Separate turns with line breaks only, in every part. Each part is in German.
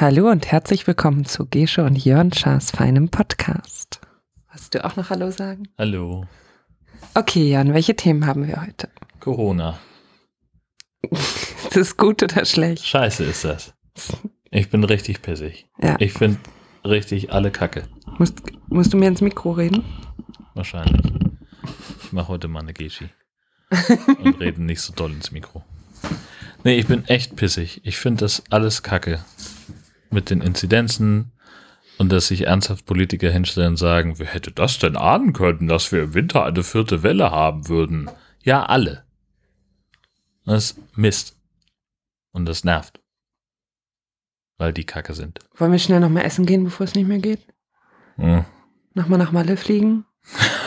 Hallo und herzlich willkommen zu Gesche und Jörn Schaas feinem Podcast. Hast du auch noch Hallo sagen?
Hallo.
Okay, Jan, welche Themen haben wir heute?
Corona.
Ist das gut oder schlecht?
Scheiße ist das. Ich bin richtig pissig.
Ja.
Ich finde richtig alle Kacke.
Musst, musst du mir ins Mikro reden?
Wahrscheinlich. Ich mache heute mal eine Geschi. und rede nicht so doll ins Mikro. Nee, ich bin echt pissig. Ich finde das alles Kacke. Mit den Inzidenzen und dass sich ernsthaft Politiker hinstellen und sagen, wer hätte das denn ahnen können, dass wir im Winter eine vierte Welle haben würden? Ja, alle. Das ist Mist. Und das nervt. Weil die Kacke sind.
Wollen wir schnell noch mal essen gehen, bevor es nicht mehr geht?
Hm.
Nochmal nach Malle fliegen?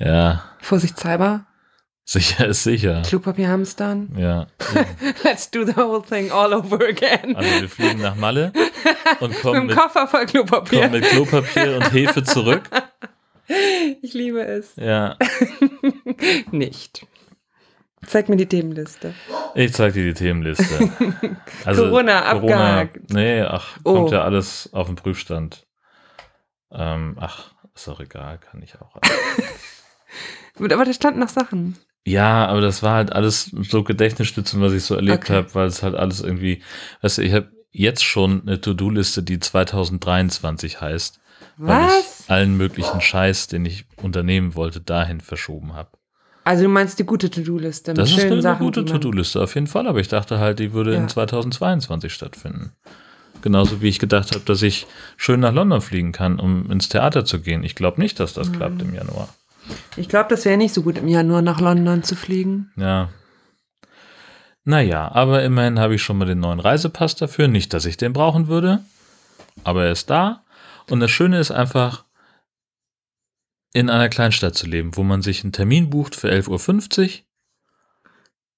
Ja,
Vorsichtshalber?
Sicher ist sicher.
Klopapier hamstern?
Ja.
Let's do the whole thing all over again.
Also wir fliegen nach Malle und
Mit
kommen
dem
mit,
Koffer voll Klopapier.
kommen mit Klopapier und Hefe zurück.
Ich liebe es.
Ja,
Nicht. Zeig mir die Themenliste.
ich zeig dir die Themenliste. Also,
Corona, abgehakt.
Nee, ach,
Oh.
kommt ja alles auf den Prüfstand. Ähm, ach, ist doch egal, kann ich auch.
Aber da standen noch Sachen.
Ja, aber das war halt alles so Gedächtnisstützen, was ich so erlebt
Okay.
habe, weil es halt alles irgendwie, weißt du, ich habe jetzt schon eine To-Do-Liste, die 2023 heißt, weil
Was?
ich allen möglichen Scheiß, den ich unternehmen wollte, dahin verschoben habe.
Also du meinst die gute To-Do-Liste
Das ist eine,
Sachen.
gute To-Do-Liste auf jeden Fall, aber ich dachte halt, die würde
Ja.
in 2022 stattfinden. Genauso wie ich gedacht habe, dass ich schön nach London fliegen kann, um ins Theater zu gehen. Ich glaube nicht, dass das
Mhm.
klappt im Januar.
Ich glaube, das wäre nicht so gut, im Januar nach London zu fliegen.
Ja. Naja, aber immerhin habe ich schon mal den neuen Reisepass dafür. Nicht, dass ich den brauchen würde, aber er ist da. Und das Schöne ist einfach, in einer Kleinstadt zu leben, wo man sich einen Termin bucht für 11.50 Uhr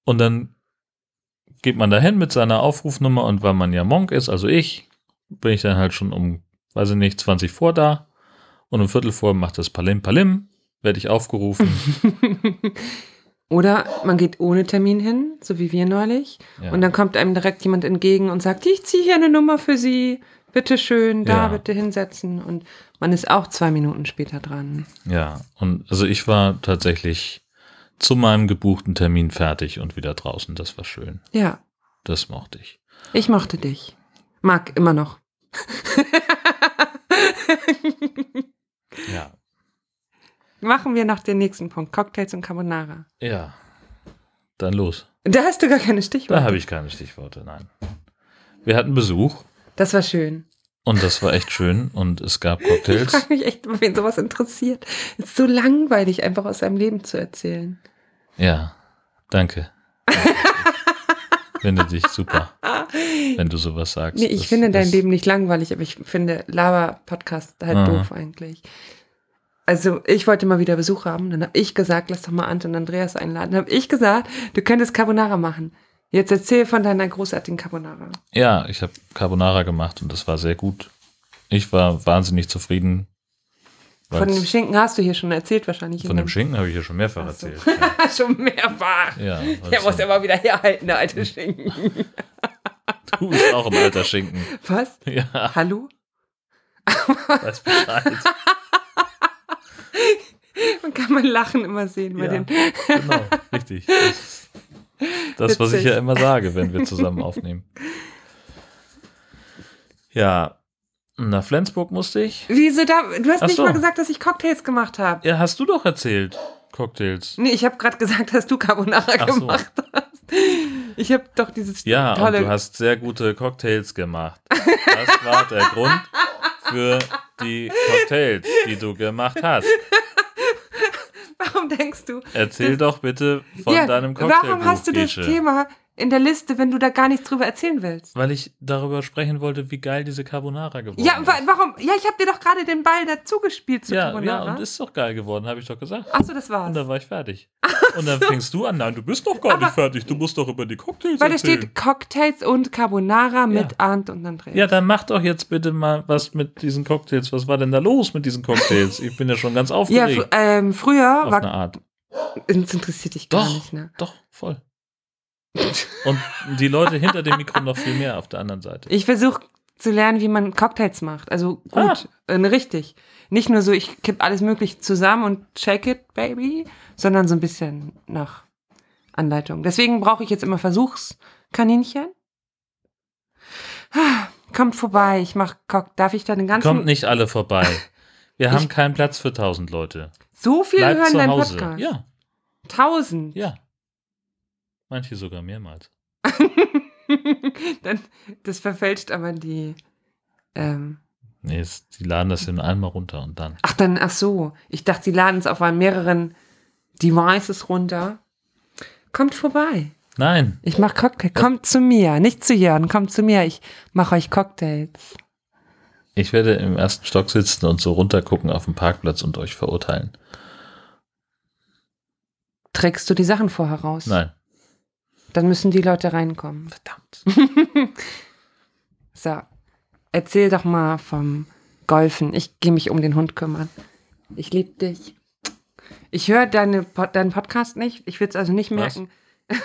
und dann geht man dahin mit seiner Aufrufnummer und weil man ja Monk ist, also ich, bin ich dann halt schon um, weiß ich nicht, 20 vor da und um Viertel vor macht das Palim Palim, werde ich aufgerufen.
Oder man geht ohne Termin hin, so wie wir neulich.
Ja.
Und dann kommt einem direkt jemand entgegen und sagt, ich ziehe hier eine Nummer für Sie. Bitte schön, da
Ja.
bitte hinsetzen. Und man ist auch zwei Minuten später dran.
Ja, und also ich war tatsächlich zu meinem gebuchten Termin fertig und wieder draußen. Das war schön.
Ja,
Das mochte ich.
ich mochte dich. Mag immer noch. Machen wir noch den nächsten Punkt. Cocktails und Carbonara.
Ja. Dann los.
Da hast du gar keine Stichworte.
Da habe ich keine Stichworte, nein. Wir hatten Besuch
Das war schön.
und das war echt schön und es gab
Ich
Cocktails.
frage mich echt, wen sowas interessiert. Es ist so langweilig, einfach aus seinem Leben zu erzählen.
Ja, danke. Finde dich super, wenn du sowas sagst.
Nee, ich
Das
finde dein Leben nicht langweilig, aber ich finde Lava-Podcast halt
Ah.
doof eigentlich. Also ich wollte mal wieder Besuch haben, dann habe ich gesagt, lass doch mal Ant und Andreas einladen. Dann habe ich gesagt, du könntest Carbonara machen. Jetzt erzähl von deiner großartigen Carbonara.
Ja, ich habe Carbonara gemacht und das war sehr gut. Ich war wahnsinnig zufrieden.
Von dem Schinken hast du hier schon erzählt wahrscheinlich.
Von dem Schinken habe ich ja schon mehrfach
Ach so.
erzählt. Ja,
schon mehrfach.
ja
Der muss ja mal wieder herhalten, der alte Schinken.
du bist auch ein alter Schinken.
Was?
Ja,
Hallo?
weiß Bescheid.
Man kann mein Lachen immer sehen bei
Ja,
den.
genau, richtig. Das, das was ich ja immer sage, wenn wir zusammen aufnehmen. Ja, nach Flensburg musste ich.
Wieso da? Du hast
Ach
nicht
so.
mal gesagt, dass ich Cocktails gemacht habe.
Ja, hast du doch erzählt. Cocktails.
Nee, ich habe gerade gesagt, dass du Carbonara
Ach so.
gemacht hast. Ich habe doch dieses
Ja, und
tolle.
du hast sehr gute Cocktails gemacht. Das war der Grund für die Cocktails, die du gemacht hast.
warum denkst du?
Erzähl doch bitte von
Ja,
deinem Cocktail.
warum hast du das Thema in der Liste, wenn du da gar nichts drüber erzählen willst?
Weil ich darüber sprechen wollte, wie geil diese Carbonara geworden
Ja,
ist.
warum? Ja, ich habe dir doch gerade den Ball dazu gespielt zu
Ja, ja,
Carbonara.
und ist doch geil geworden, habe ich doch gesagt.
Achso, das war's.
Und dann war ich fertig. Und dann fängst du an, nein, du bist doch gar
Aber-
nicht fertig, du musst doch über die Cocktails
Weil da steht Cocktails und Carbonara mit Arndt und Andreas.
ja, dann mach doch jetzt bitte mal was mit diesen Cocktails. Was war denn da los mit diesen Cocktails? Ich bin ja schon ganz
Ja,
aufgeregt.
fr ähm, früher
auf
war.
eine Art.
Das interessiert dich gar
Doch,
nicht, ne?
doch, voll. Und die Leute hinter dem Mikro noch viel mehr auf der anderen Seite.
Ich versuche zu lernen, wie man Cocktails macht. Also gut, äh, richtig. Nicht nur so, ich kipp alles möglich zusammen und shake it, baby, sondern so ein bisschen nach Anleitung. Deswegen brauche ich jetzt immer Versuchskaninchen. Ah, Kommt vorbei, ich mach Cock. Darf ich da den ganzen.
Kommt nicht alle vorbei. Wir
Ich-
haben keinen Platz für tausend Leute.
so viel
Bleibt
hören deinen
Hause.
Podcast.
Ja,
Tausend.
ja. Manche sogar mehrmals.
Dann, das verfälscht aber die. Ähm,
Nee, es, die laden das in einmal runter und dann.
ach, dann, ach so. Ich dachte, sie laden es auf mehreren Devices runter. Kommt vorbei.
Nein,
Ich mach Cocktail. Kommt zu mir. Nicht zu Jörn. Kommt zu mir. Ich mache euch Cocktails.
ich werde im ersten Stock sitzen und so runtergucken auf dem Parkplatz und euch verurteilen.
Trägst du die Sachen vorher raus?
Nein.
Dann müssen die Leute reinkommen.
Verdammt.
So. Erzähl doch mal vom Golfen. Ich gehe mich um den Hund kümmern. Ich liebe dich. Ich höre deine, deinen Podcast nicht. Ich würde es also nicht
Was?
merken.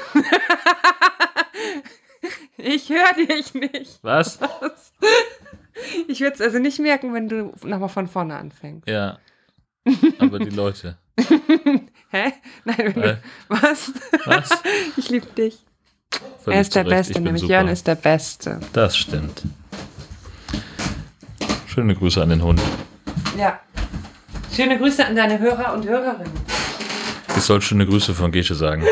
ich höre dich nicht.
Was?
Ich würde es also nicht merken, wenn du nochmal von vorne anfängst.
Ja. Aber die Leute.
Hä? Nein, wenn du, was?
was?
Ich liebe dich.
Völlig
er ist der
zu Recht,
Beste, nämlich
super.
Jörn ist der Beste.
Das stimmt. Schöne Grüße an den Hund.
Ja. Schöne Grüße an deine Hörer und Hörerinnen.
Ich soll schöne Grüße von Gesche sagen.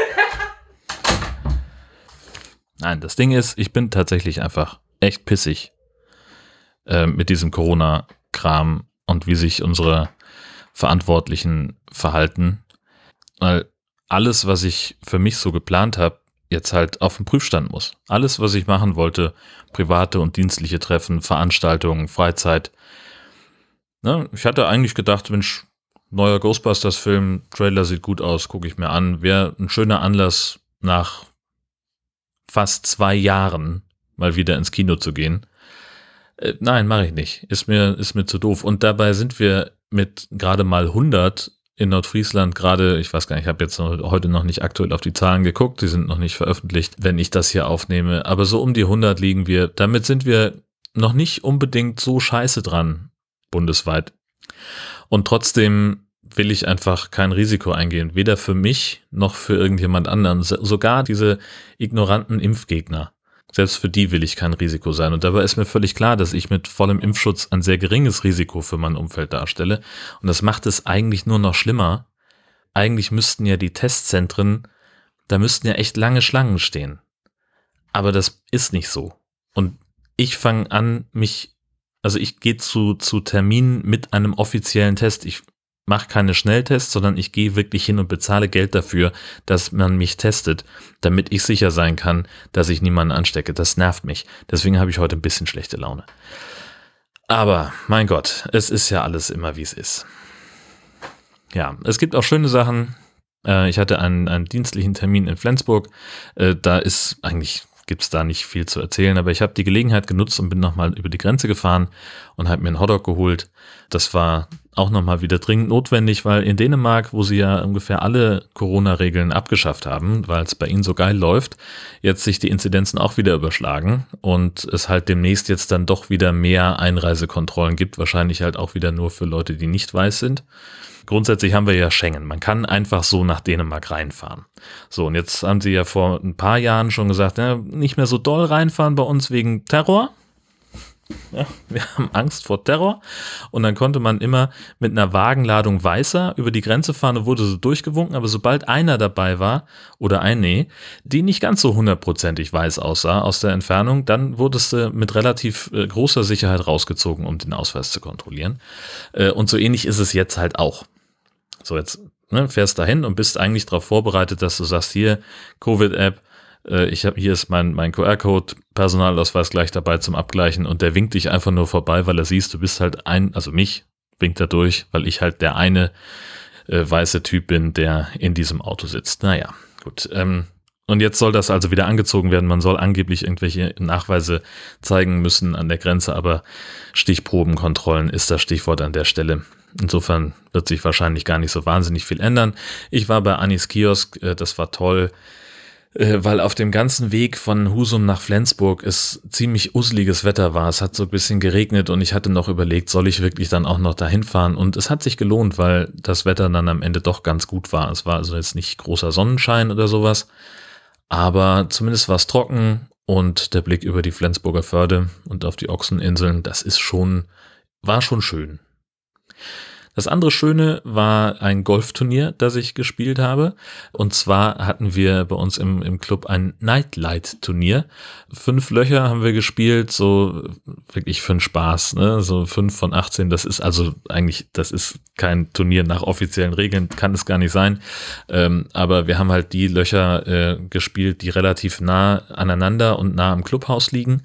Nein, das Ding ist, ich bin tatsächlich einfach echt pissig äh, mit diesem Corona-Kram und wie sich unsere Verantwortlichen verhalten. Weil alles, was ich für mich so geplant habe, jetzt halt auf den Prüfstand muss. Alles, was ich machen wollte, private und dienstliche Treffen, Veranstaltungen, Freizeit. Ne, ich hatte eigentlich gedacht, Mensch, neuer Ghostbusters-Film, Trailer sieht gut aus, gucke ich mir an. Wäre ein schöner Anlass, nach fast zwei Jahren mal wieder ins Kino zu gehen. Äh, nein, mache ich nicht. Ist mir, ist mir zu doof. Und dabei sind wir mit gerade mal 100 in Nordfriesland gerade, ich weiß gar nicht, ich habe jetzt noch, heute noch nicht aktuell auf die Zahlen geguckt, die sind noch nicht veröffentlicht, wenn ich das hier aufnehme, aber so um die 100 liegen wir. Damit sind wir noch nicht unbedingt so scheiße dran, bundesweit. Und trotzdem will ich einfach kein Risiko eingehen, weder für mich noch für irgendjemand anderen. So- Sogar diese ignoranten Impfgegner. Selbst für die will ich kein Risiko sein. Und dabei ist mir völlig klar, dass ich mit vollem Impfschutz ein sehr geringes Risiko für mein Umfeld darstelle. Und das macht es eigentlich nur noch schlimmer. Eigentlich müssten ja die Testzentren, da müssten ja echt lange Schlangen stehen. Aber das ist nicht so. Und ich fange an, mich, also ich gehe zu, zu Terminen mit einem offiziellen Test. Ich mache keine Schnelltests, sondern ich gehe wirklich hin und bezahle Geld dafür, dass man mich testet, damit ich sicher sein kann, dass ich niemanden anstecke. Das nervt mich. Deswegen habe ich heute ein bisschen schlechte Laune. Aber mein Gott, es ist ja alles immer, wie es ist. Ja, es gibt auch schöne Sachen. Äh, Ich hatte einen, einen dienstlichen Termin in Flensburg. Äh, Da ist eigentlich gibt es da nicht viel zu erzählen, aber ich habe die Gelegenheit genutzt und bin nochmal über die Grenze gefahren und habe mir einen Hotdog geholt. Das war auch nochmal wieder dringend notwendig, weil in Dänemark, wo sie ja ungefähr alle Corona-Regeln abgeschafft haben, weil es bei ihnen so geil läuft, jetzt sich die Inzidenzen auch wieder überschlagen und es halt demnächst jetzt dann doch wieder mehr Einreisekontrollen gibt, wahrscheinlich halt auch wieder nur für Leute, die nicht weiß sind. Grundsätzlich haben wir ja Schengen. Man kann einfach so nach Dänemark reinfahren. So, und jetzt haben sie ja vor ein paar Jahren schon gesagt, ja, nicht mehr so doll reinfahren bei uns wegen Terror. Ja, wir haben Angst vor Terror. Und dann konnte man immer mit einer Wagenladung Weißer über die Grenze fahren und wurde so durchgewunken. Aber sobald einer dabei war, oder eine, die nicht ganz so hundertprozentig weiß aussah aus der Entfernung, dann wurdest du mit relativ äh, großer Sicherheit rausgezogen, um den Ausweis zu kontrollieren. Äh, und so ähnlich ist es jetzt halt auch. So, jetzt ne, fährst dahin und bist eigentlich darauf vorbereitet, dass du sagst, hier, Covid-App, äh, ich habe hier ist mein, mein QR-Code, Personalausweis gleich dabei zum Abgleichen und der winkt dich einfach nur vorbei, weil er siehst, du bist halt ein, also mich winkt er durch, weil ich halt der eine äh, weiße Typ bin, der in diesem Auto sitzt. Naja, gut. Ähm, und jetzt soll das also wieder angezogen werden. Man soll angeblich irgendwelche Nachweise zeigen müssen an der Grenze, aber Stichprobenkontrollen ist das Stichwort an der Stelle. Insofern wird sich wahrscheinlich gar nicht so wahnsinnig viel ändern. Ich war bei Anis Kiosk, äh, das war toll. äh, weil auf dem ganzen Weg von Husum nach Flensburg es ziemlich useliges Wetter war. Es hat so ein bisschen geregnet und ich hatte noch überlegt, soll ich wirklich dann auch noch dahin fahren? Und es hat sich gelohnt, weil das Wetter dann am Ende doch ganz gut war. Es war also jetzt nicht großer Sonnenschein oder sowas, aber zumindest war es trocken und der Blick über die Flensburger Förde und auf die Ochseninseln, das ist schon, war schon schön. Das andere Schöne war ein Golfturnier, das ich gespielt habe. Und zwar hatten wir bei uns im, im Club ein Nightlight-Turnier. Fünf Löcher haben wir gespielt, so wirklich für den Spaß, ne? So fünf von 18. Das ist also eigentlich, das ist kein Turnier nach offiziellen Regeln, kann es gar nicht sein. Ähm, aber wir haben halt die Löcher äh, gespielt, die relativ nah aneinander und nah am Clubhaus liegen.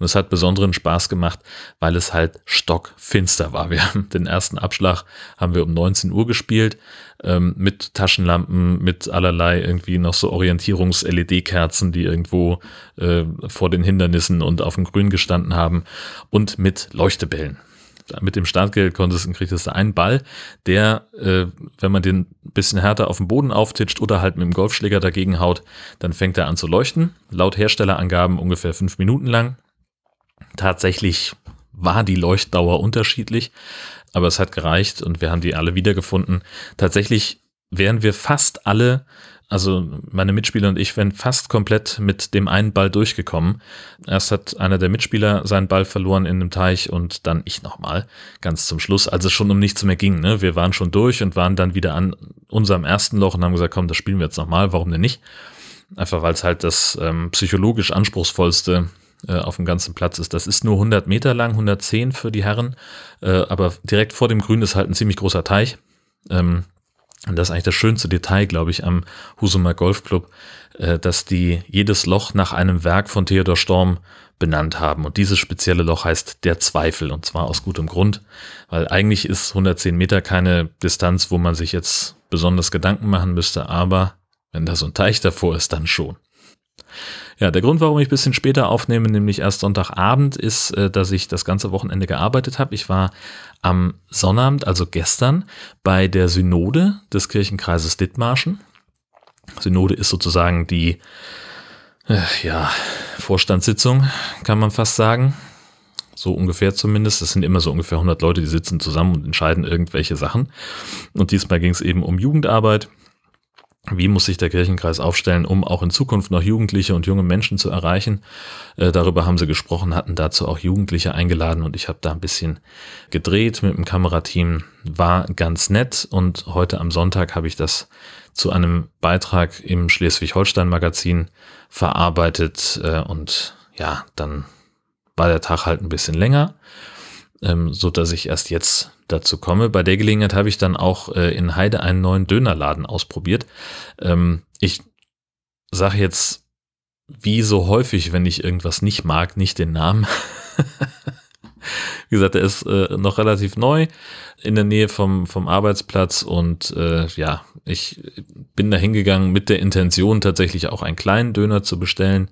Und es hat besonderen Spaß gemacht, weil es halt stockfinster war. Wir haben den ersten Abschlag haben wir um 19 Uhr gespielt, ähm, mit Taschenlampen, mit allerlei irgendwie noch so Orientierungs-LED-Kerzen, die irgendwo äh, vor den Hindernissen und auf dem Grün gestanden haben und mit Leuchtebällen mit dem Startgeld konntest und kriegtest du einen Ball, der, äh, wenn man den bisschen härter auf den Boden auftitscht oder halt mit dem Golfschläger dagegen haut, dann fängt er an zu leuchten. Laut Herstellerangaben ungefähr fünf Minuten lang. Tatsächlich war die Leuchtdauer unterschiedlich, aber es hat gereicht und wir haben die alle wiedergefunden. Tatsächlich wären wir fast alle, also meine Mitspieler und ich, wären fast komplett mit dem einen Ball durchgekommen. Erst hat einer der Mitspieler seinen Ball verloren in dem Teich und dann ich nochmal, ganz zum Schluss, als es schon um nichts mehr ging. Ne? Wir waren schon durch und waren dann wieder an unserem ersten Loch und haben gesagt, komm, das spielen wir jetzt nochmal, warum denn nicht? Einfach weil es halt das ähm, psychologisch anspruchsvollste äh, auf dem ganzen Platz ist. Das ist nur 100 Meter lang, 110 für die Herren, äh, aber direkt vor dem Grün ist halt ein ziemlich großer Teich. Ähm, und das ist eigentlich das schönste Detail, glaube ich, am Husumer Golfclub, äh, dass die jedes Loch nach einem Werk von Theodor Storm benannt haben. Und dieses spezielle Loch heißt der Zweifel und zwar aus gutem Grund, weil eigentlich ist 110 Meter keine Distanz, wo man sich jetzt besonders Gedanken machen müsste, aber wenn da so ein Teich davor ist, dann schon. Ja, der Grund, warum ich ein bisschen später aufnehme, nämlich erst Sonntagabend, ist, äh, dass ich das ganze Wochenende gearbeitet habe. Ich war am Sonnabend, also gestern, bei der Synode des Kirchenkreises Dithmarschen. Synode ist sozusagen die äh, ja, Vorstandssitzung, kann man fast sagen. So ungefähr zumindest. Das sind immer so ungefähr 100 Leute, die sitzen zusammen und entscheiden irgendwelche Sachen. Und diesmal ging es eben um Jugendarbeit wie muss sich der Kirchenkreis aufstellen, um auch in Zukunft noch Jugendliche und junge Menschen zu erreichen? Äh, darüber haben sie gesprochen, hatten dazu auch Jugendliche eingeladen und ich habe da ein bisschen gedreht mit dem Kamerateam. War ganz nett und heute am Sonntag habe ich das zu einem Beitrag im Schleswig-Holstein-Magazin verarbeitet äh, und ja, dann war der Tag halt ein bisschen länger, ähm, so dass ich erst jetzt dazu komme. Bei der Gelegenheit habe ich dann auch äh, in Heide einen neuen Dönerladen ausprobiert. Ähm, ich sage jetzt, wie so häufig, wenn ich irgendwas nicht mag, nicht den Namen. wie gesagt, er ist äh, noch relativ neu in der Nähe vom, vom Arbeitsplatz und äh, ja, ich bin da hingegangen mit der Intention, tatsächlich auch einen kleinen Döner zu bestellen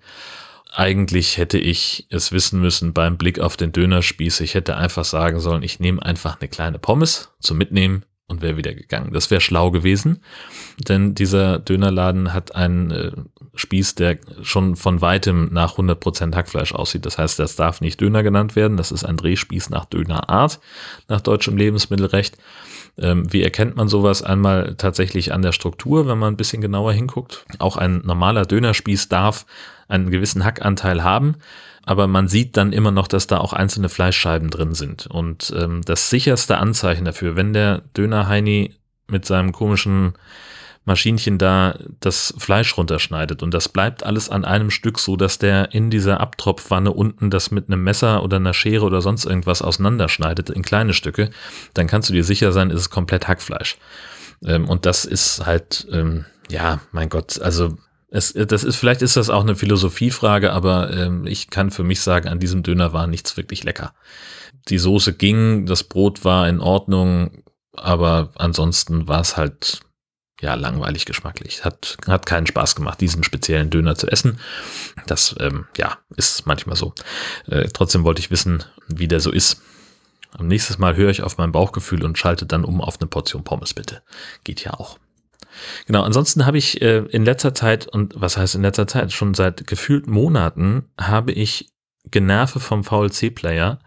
eigentlich hätte ich es wissen müssen beim Blick auf den Dönerspieß. Ich hätte einfach sagen sollen, ich nehme einfach eine kleine Pommes zum Mitnehmen und wäre wieder gegangen. Das wäre schlau gewesen, denn dieser Dönerladen hat einen äh, Spieß, der schon von weitem nach 100% Hackfleisch aussieht. Das heißt, das darf nicht Döner genannt werden. Das ist ein Drehspieß nach Dönerart, nach deutschem Lebensmittelrecht. Ähm, wie erkennt man sowas? Einmal tatsächlich an der Struktur, wenn man ein bisschen genauer hinguckt. Auch ein normaler Dönerspieß darf einen gewissen Hackanteil haben, aber man sieht dann immer noch, dass da auch einzelne Fleischscheiben drin sind. Und ähm, das sicherste Anzeichen dafür, wenn der Döner-Heini mit seinem komischen Maschinchen da das Fleisch runterschneidet und das bleibt alles an einem Stück so, dass der in dieser Abtropfwanne unten das mit einem Messer oder einer Schere oder sonst irgendwas auseinanderschneidet in kleine Stücke, dann kannst du dir sicher sein, ist es komplett Hackfleisch. Ähm, und das ist halt, ähm, ja, mein Gott, also es, das ist, vielleicht ist das auch eine Philosophiefrage, aber ähm, ich kann für mich sagen, an diesem Döner war nichts wirklich lecker. Die Soße ging, das Brot war in Ordnung, aber ansonsten war es halt ja, langweilig geschmacklich. Hat, hat keinen Spaß gemacht, diesen speziellen Döner zu essen. Das, ähm, ja, ist manchmal so. Äh, trotzdem wollte ich wissen, wie der so ist. Am nächsten Mal höre ich auf mein Bauchgefühl und schalte dann um auf eine Portion Pommes, bitte. Geht ja auch. Genau, ansonsten habe ich äh, in letzter Zeit, und was heißt in letzter Zeit, schon seit gefühlt Monaten, habe ich Generve vom VLC-Player.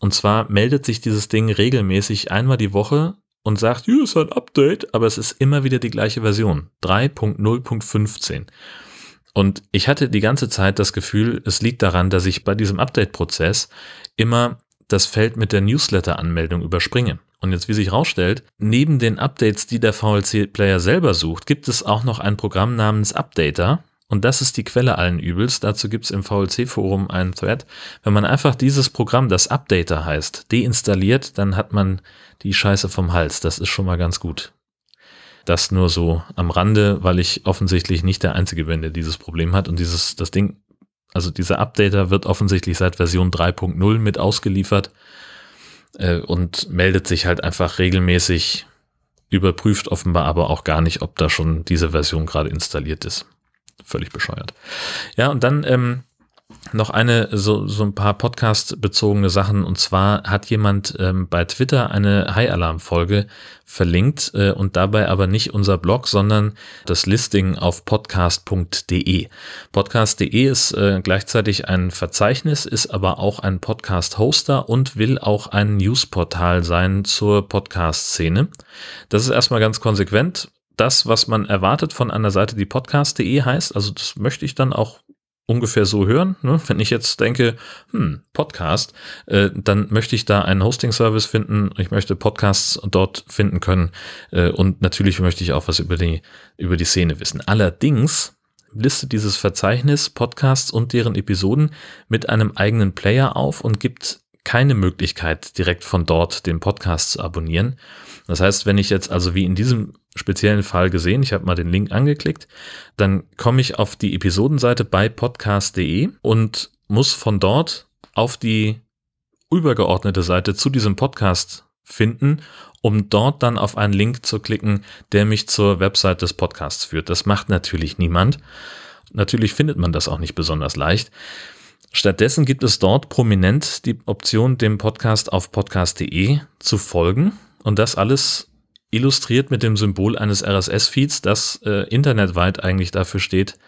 Und zwar meldet sich dieses Ding regelmäßig einmal die Woche und sagt, hier ist ein Update, aber es ist immer wieder die gleiche Version. 3.0.15. Und ich hatte die ganze Zeit das Gefühl, es liegt daran, dass ich bei diesem Update-Prozess immer das Feld mit der Newsletter-Anmeldung überspringe. Und jetzt, wie sich herausstellt, neben den Updates, die der VLC-Player selber sucht, gibt es auch noch ein Programm namens Updater. Und das ist die Quelle allen Übels. Dazu gibt es im VLC-Forum einen Thread. Wenn man einfach dieses Programm, das Updater heißt, deinstalliert, dann hat man die Scheiße vom Hals. Das ist schon mal ganz gut. Das nur so am Rande, weil ich offensichtlich nicht der Einzige bin, der dieses Problem hat. Und dieses, das Ding, also dieser Updater wird offensichtlich seit Version 3.0 mit ausgeliefert äh, und meldet sich halt einfach regelmäßig, überprüft offenbar aber auch gar nicht, ob da schon diese Version gerade installiert ist. Völlig bescheuert. Ja, und dann ähm, noch eine, so, so ein paar Podcast-bezogene Sachen. Und zwar hat jemand ähm, bei Twitter eine High-Alarm-Folge verlinkt äh, und dabei aber nicht unser Blog, sondern das Listing auf podcast.de. Podcast.de ist äh, gleichzeitig ein Verzeichnis, ist aber auch ein Podcast-Hoster und will auch ein Newsportal sein zur Podcast-Szene. Das ist erstmal ganz konsequent das, was man erwartet von einer Seite, die podcast.de heißt. Also das möchte ich dann auch ungefähr so hören. Ne? Wenn ich jetzt denke, hm, Podcast, äh, dann möchte ich da einen Hosting-Service finden. Ich möchte Podcasts dort finden können. Äh, und natürlich möchte ich auch was über die, über die Szene wissen. Allerdings listet dieses Verzeichnis Podcasts und deren Episoden mit einem eigenen Player auf und gibt keine Möglichkeit, direkt von dort den Podcast zu abonnieren. Das heißt, wenn ich jetzt also wie in diesem speziellen Fall gesehen, ich habe mal den Link angeklickt, dann komme ich auf die Episodenseite bei podcast.de und muss von dort auf die übergeordnete Seite zu diesem Podcast finden, um dort dann auf einen Link zu klicken, der mich zur Website des Podcasts führt. Das macht natürlich niemand. Natürlich findet man das auch nicht besonders leicht. Stattdessen gibt es dort prominent die Option, dem Podcast auf podcast.de zu folgen. Und das alles illustriert mit dem Symbol eines RSS-Feeds, das äh, internetweit eigentlich dafür steht,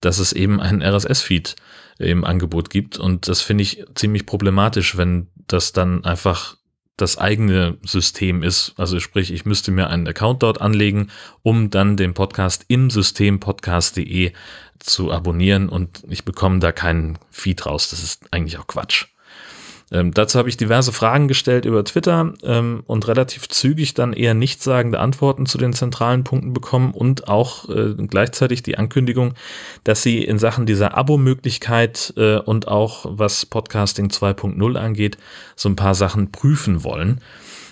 dass es eben einen RSS-Feed im Angebot gibt. Und das finde ich ziemlich problematisch, wenn das dann einfach das eigene System ist. Also sprich, ich müsste mir einen Account dort anlegen, um dann den Podcast im System podcast.de zu abonnieren und ich bekomme da keinen Feed raus. Das ist eigentlich auch Quatsch. Ähm, dazu habe ich diverse Fragen gestellt über Twitter ähm, und relativ zügig dann eher nichtssagende Antworten zu den zentralen Punkten bekommen und auch äh, gleichzeitig die Ankündigung, dass sie in Sachen dieser Abo-Möglichkeit äh, und auch was Podcasting 2.0 angeht, so ein paar Sachen prüfen wollen.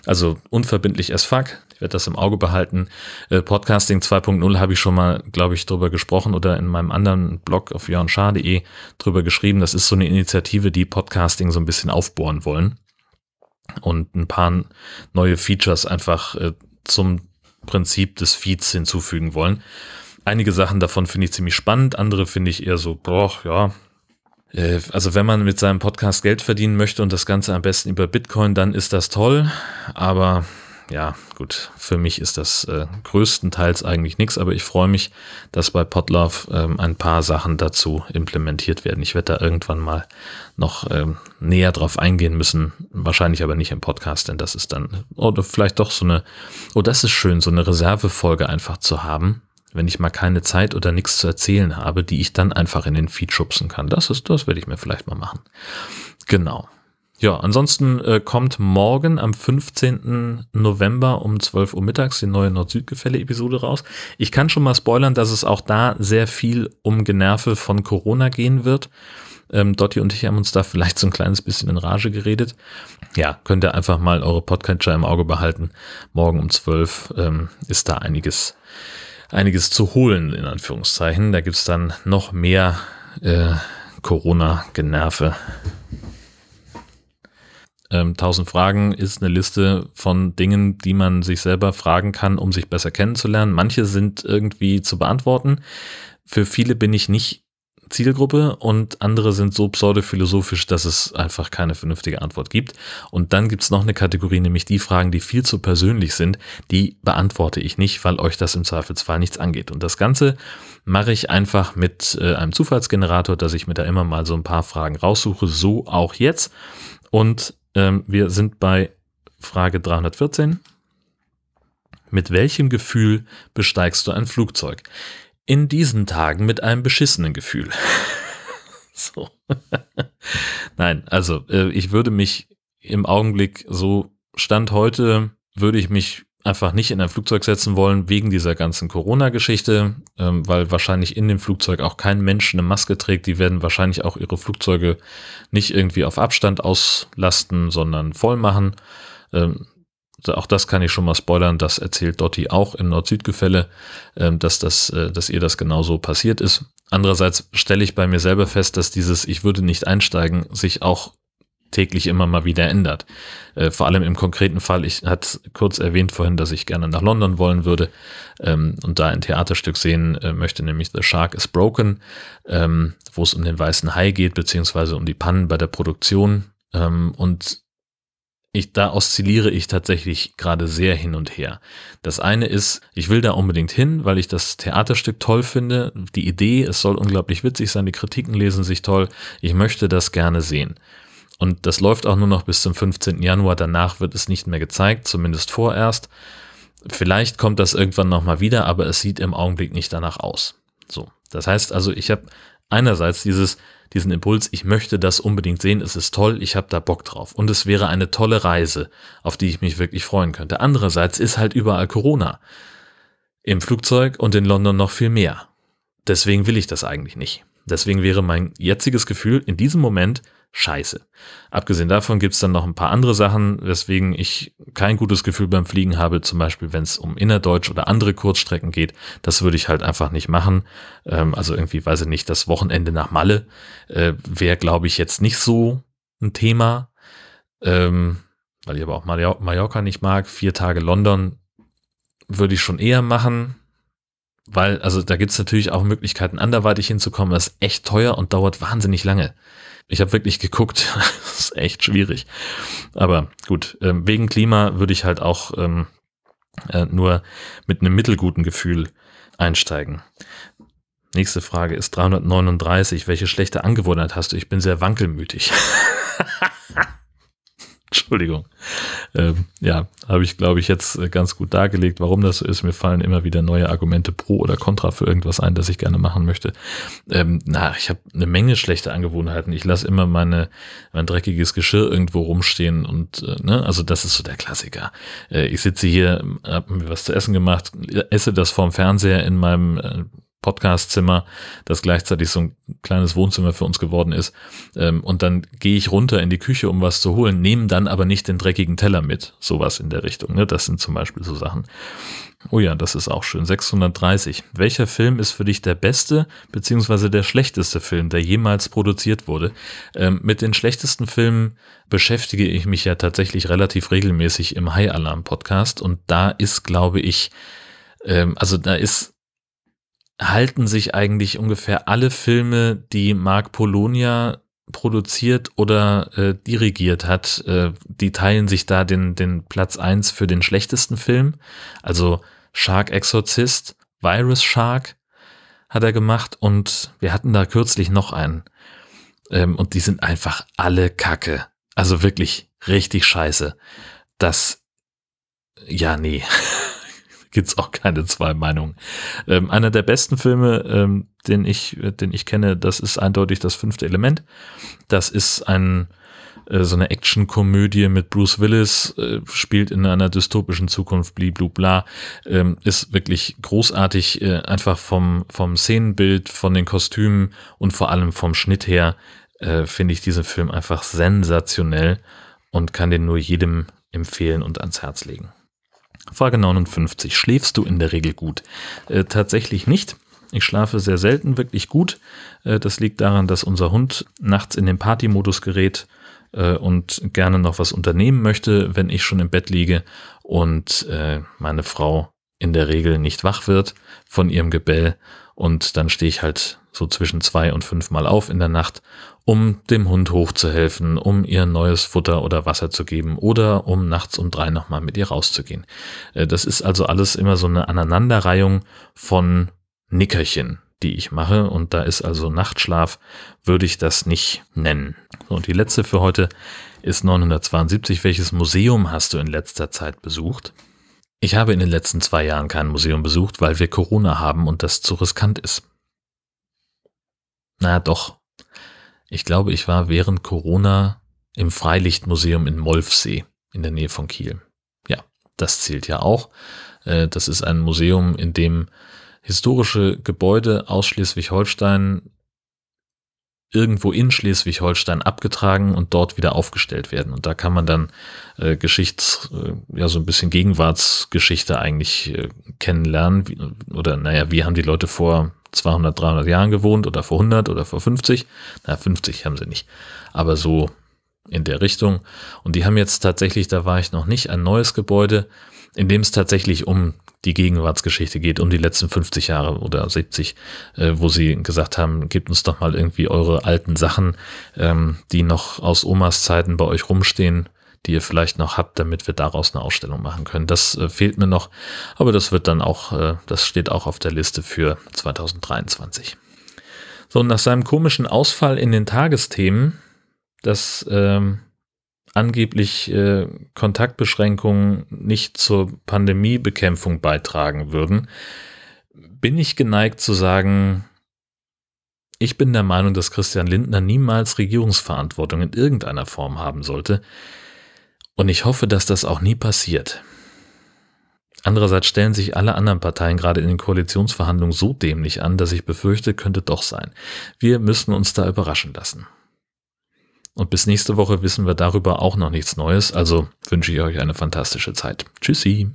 Also unverbindlich as fuck werde das im Auge behalten. Äh, Podcasting 2.0 habe ich schon mal, glaube ich, drüber gesprochen oder in meinem anderen Blog auf jörnschar.de drüber geschrieben. Das ist so eine Initiative, die Podcasting so ein bisschen aufbohren wollen und ein paar neue Features einfach äh, zum Prinzip des Feeds hinzufügen wollen. Einige Sachen davon finde ich ziemlich spannend, andere finde ich eher so, boah, ja, äh, also wenn man mit seinem Podcast Geld verdienen möchte und das Ganze am besten über Bitcoin, dann ist das toll. Aber ja, gut, für mich ist das äh, größtenteils eigentlich nichts, aber ich freue mich, dass bei Podlove ähm, ein paar Sachen dazu implementiert werden. Ich werde da irgendwann mal noch ähm, näher drauf eingehen müssen, wahrscheinlich aber nicht im Podcast, denn das ist dann, oder vielleicht doch so eine, oh, das ist schön, so eine Reservefolge einfach zu haben, wenn ich mal keine Zeit oder nichts zu erzählen habe, die ich dann einfach in den Feed schubsen kann. Das ist, das werde ich mir vielleicht mal machen. Genau. Ja, ansonsten äh, kommt morgen am 15. November um 12 Uhr mittags die neue Nord-Süd-Gefälle-Episode raus. Ich kann schon mal spoilern, dass es auch da sehr viel um Generve von Corona gehen wird. Ähm, Dotti und ich haben uns da vielleicht so ein kleines bisschen in Rage geredet. Ja, könnt ihr einfach mal eure Podcatcher im Auge behalten. Morgen um 12 ähm, ist da einiges, einiges zu holen, in Anführungszeichen. Da gibt's dann noch mehr äh, Corona-Generve ähm, 1000 Fragen ist eine Liste von Dingen, die man sich selber fragen kann, um sich besser kennenzulernen. Manche sind irgendwie zu beantworten. Für viele bin ich nicht Zielgruppe und andere sind so pseudophilosophisch, dass es einfach keine vernünftige Antwort gibt. Und dann gibt's noch eine Kategorie, nämlich die Fragen, die viel zu persönlich sind, die beantworte ich nicht, weil euch das im Zweifelsfall nichts angeht. Und das Ganze mache ich einfach mit äh, einem Zufallsgenerator, dass ich mir da immer mal so ein paar Fragen raussuche, so auch jetzt. Und ähm, wir sind bei Frage 314. Mit welchem Gefühl besteigst du ein Flugzeug? In diesen Tagen mit einem beschissenen Gefühl. so. Nein, also äh, ich würde mich im Augenblick so Stand heute würde ich mich einfach nicht in ein Flugzeug setzen wollen wegen dieser ganzen Corona-Geschichte, ähm, weil wahrscheinlich in dem Flugzeug auch kein Mensch eine Maske trägt. Die werden wahrscheinlich auch ihre Flugzeuge nicht irgendwie auf Abstand auslasten, sondern voll machen. Ähm, auch das kann ich schon mal spoilern, das erzählt Dotti auch in Nord-Süd-Gefälle, ähm, dass, das, äh, dass ihr das genauso passiert ist. Andererseits stelle ich bei mir selber fest, dass dieses Ich würde nicht einsteigen sich auch täglich immer mal wieder ändert. Äh, vor allem im konkreten Fall, ich hatte kurz erwähnt vorhin, dass ich gerne nach London wollen würde ähm, und da ein Theaterstück sehen äh, möchte, nämlich The Shark is Broken, ähm, wo es um den weißen Hai geht, beziehungsweise um die Pannen bei der Produktion. Ähm, und ich, da oszilliere ich tatsächlich gerade sehr hin und her. Das eine ist, ich will da unbedingt hin, weil ich das Theaterstück toll finde. Die Idee, es soll unglaublich witzig sein, die Kritiken lesen sich toll. Ich möchte das gerne sehen. Und das läuft auch nur noch bis zum 15. Januar. Danach wird es nicht mehr gezeigt, zumindest vorerst. Vielleicht kommt das irgendwann nochmal wieder, aber es sieht im Augenblick nicht danach aus. So. Das heißt also, ich habe einerseits dieses, diesen Impuls, ich möchte das unbedingt sehen, es ist toll, ich habe da Bock drauf. Und es wäre eine tolle Reise, auf die ich mich wirklich freuen könnte. Andererseits ist halt überall Corona. Im Flugzeug und in London noch viel mehr. Deswegen will ich das eigentlich nicht. Deswegen wäre mein jetziges Gefühl in diesem Moment scheiße. Abgesehen davon gibt's dann noch ein paar andere Sachen, weswegen ich kein gutes Gefühl beim Fliegen habe, zum Beispiel wenn es um Innerdeutsch oder andere Kurzstrecken geht. Das würde ich halt einfach nicht machen. Ähm, also irgendwie, weiß ich nicht, das Wochenende nach Malle äh, wäre, glaube ich, jetzt nicht so ein Thema, ähm, weil ich aber auch Mallorca nicht mag. Vier Tage London würde ich schon eher machen, weil, also da gibt's natürlich auch Möglichkeiten, anderweitig hinzukommen. Das ist echt teuer und dauert wahnsinnig lange. Ich habe wirklich geguckt, das ist echt schwierig. Aber gut, ähm, wegen Klima würde ich halt auch ähm, äh, nur mit einem mittelguten Gefühl einsteigen. Nächste Frage ist 339. Welche schlechte Angewohnheit hast du? Ich bin sehr wankelmütig. Entschuldigung. Ähm, ja, habe ich, glaube ich, jetzt äh, ganz gut dargelegt, warum das so ist. Mir fallen immer wieder neue Argumente pro oder contra für irgendwas ein, das ich gerne machen möchte. Ähm, na, ich habe eine Menge schlechte Angewohnheiten. Ich lasse immer meine, mein dreckiges Geschirr irgendwo rumstehen und, äh, ne, also das ist so der Klassiker. Äh, ich sitze hier, habe mir was zu essen gemacht, esse das vorm Fernseher in meinem äh, Podcastzimmer, das gleichzeitig so ein kleines Wohnzimmer für uns geworden ist. Ähm, und dann gehe ich runter in die Küche, um was zu holen, nehme dann aber nicht den dreckigen Teller mit. Sowas in der Richtung. Ne? Das sind zum Beispiel so Sachen. Oh ja, das ist auch schön. 630. Welcher Film ist für dich der beste beziehungsweise der schlechteste Film, der jemals produziert wurde? Ähm, mit den schlechtesten Filmen beschäftige ich mich ja tatsächlich relativ regelmäßig im High Alarm Podcast und da ist, glaube ich, ähm, also da ist halten sich eigentlich ungefähr alle Filme, die Mark Polonia produziert oder äh, dirigiert hat, äh, die teilen sich da den, den Platz eins für den schlechtesten Film. Also Shark Exorcist, Virus Shark hat er gemacht und wir hatten da kürzlich noch einen. Ähm, und die sind einfach alle Kacke. Also wirklich richtig scheiße. Das, ja, nee. gibt's auch keine zwei Meinungen. Ähm, einer der besten Filme, ähm, den ich, den ich kenne, das ist eindeutig das fünfte Element. Das ist ein äh, so eine Actionkomödie mit Bruce Willis, äh, spielt in einer dystopischen Zukunft, bla, ähm, ist wirklich großartig, äh, einfach vom, vom Szenenbild, von den Kostümen und vor allem vom Schnitt her, äh, finde ich diesen Film einfach sensationell und kann den nur jedem empfehlen und ans Herz legen. Frage 59. Schläfst du in der Regel gut? Äh, tatsächlich nicht. Ich schlafe sehr selten wirklich gut. Äh, das liegt daran, dass unser Hund nachts in den Partymodus gerät äh, und gerne noch was unternehmen möchte, wenn ich schon im Bett liege und äh, meine Frau in der Regel nicht wach wird von ihrem Gebell und dann stehe ich halt so zwischen zwei und fünfmal auf in der Nacht, um dem Hund hochzuhelfen, um ihr neues Futter oder Wasser zu geben oder um nachts um drei nochmal mit ihr rauszugehen. Äh, das ist also alles immer so eine Aneinanderreihung von Nickerchen, die ich mache und da ist also Nachtschlaf, würde ich das nicht nennen. So, und die letzte für heute ist 972. Welches Museum hast du in letzter Zeit besucht? Ich habe in den letzten zwei Jahren kein Museum besucht, weil wir Corona haben und das zu riskant ist. Na doch. Ich glaube, ich war während Corona im Freilichtmuseum in Molfsee in der Nähe von Kiel. Ja, das zählt ja auch. Äh, das ist ein Museum, in dem historische Gebäude aus Schleswig-Holstein irgendwo in Schleswig-Holstein abgetragen und dort wieder aufgestellt werden. Und da kann man dann äh, Geschichts, äh, ja, so ein bisschen Gegenwartsgeschichte eigentlich äh, kennenlernen. Wie, oder naja, wie haben die Leute vor 200, 300 Jahren gewohnt oder vor 100 oder vor 50? Na, 50 haben sie nicht. Aber so in der Richtung. Und die haben jetzt tatsächlich, da war ich noch nicht, ein neues Gebäude, in dem es tatsächlich um die Gegenwartsgeschichte geht, um die letzten 50 Jahre oder 70, äh, wo sie gesagt haben, gebt uns doch mal irgendwie eure alten Sachen, ähm, die noch aus Omas Zeiten bei euch rumstehen, die ihr vielleicht noch habt, damit wir daraus eine Ausstellung machen können. Das äh, fehlt mir noch, aber das wird dann auch, äh, das steht auch auf der Liste für 2023. So, und nach seinem komischen Ausfall in den Tagesthemen, das ähm, angeblich äh, Kontaktbeschränkungen nicht zur Pandemiebekämpfung beitragen würden, bin ich geneigt zu sagen, ich bin der Meinung, dass Christian Lindner niemals Regierungsverantwortung in irgendeiner Form haben sollte. Und ich hoffe, dass das auch nie passiert. Andererseits stellen sich alle anderen Parteien gerade in den Koalitionsverhandlungen so dämlich an, dass ich befürchte, könnte doch sein. Wir müssen uns da überraschen lassen. Und bis nächste Woche wissen wir darüber auch noch nichts Neues, also wünsche ich euch eine fantastische Zeit. Tschüssi.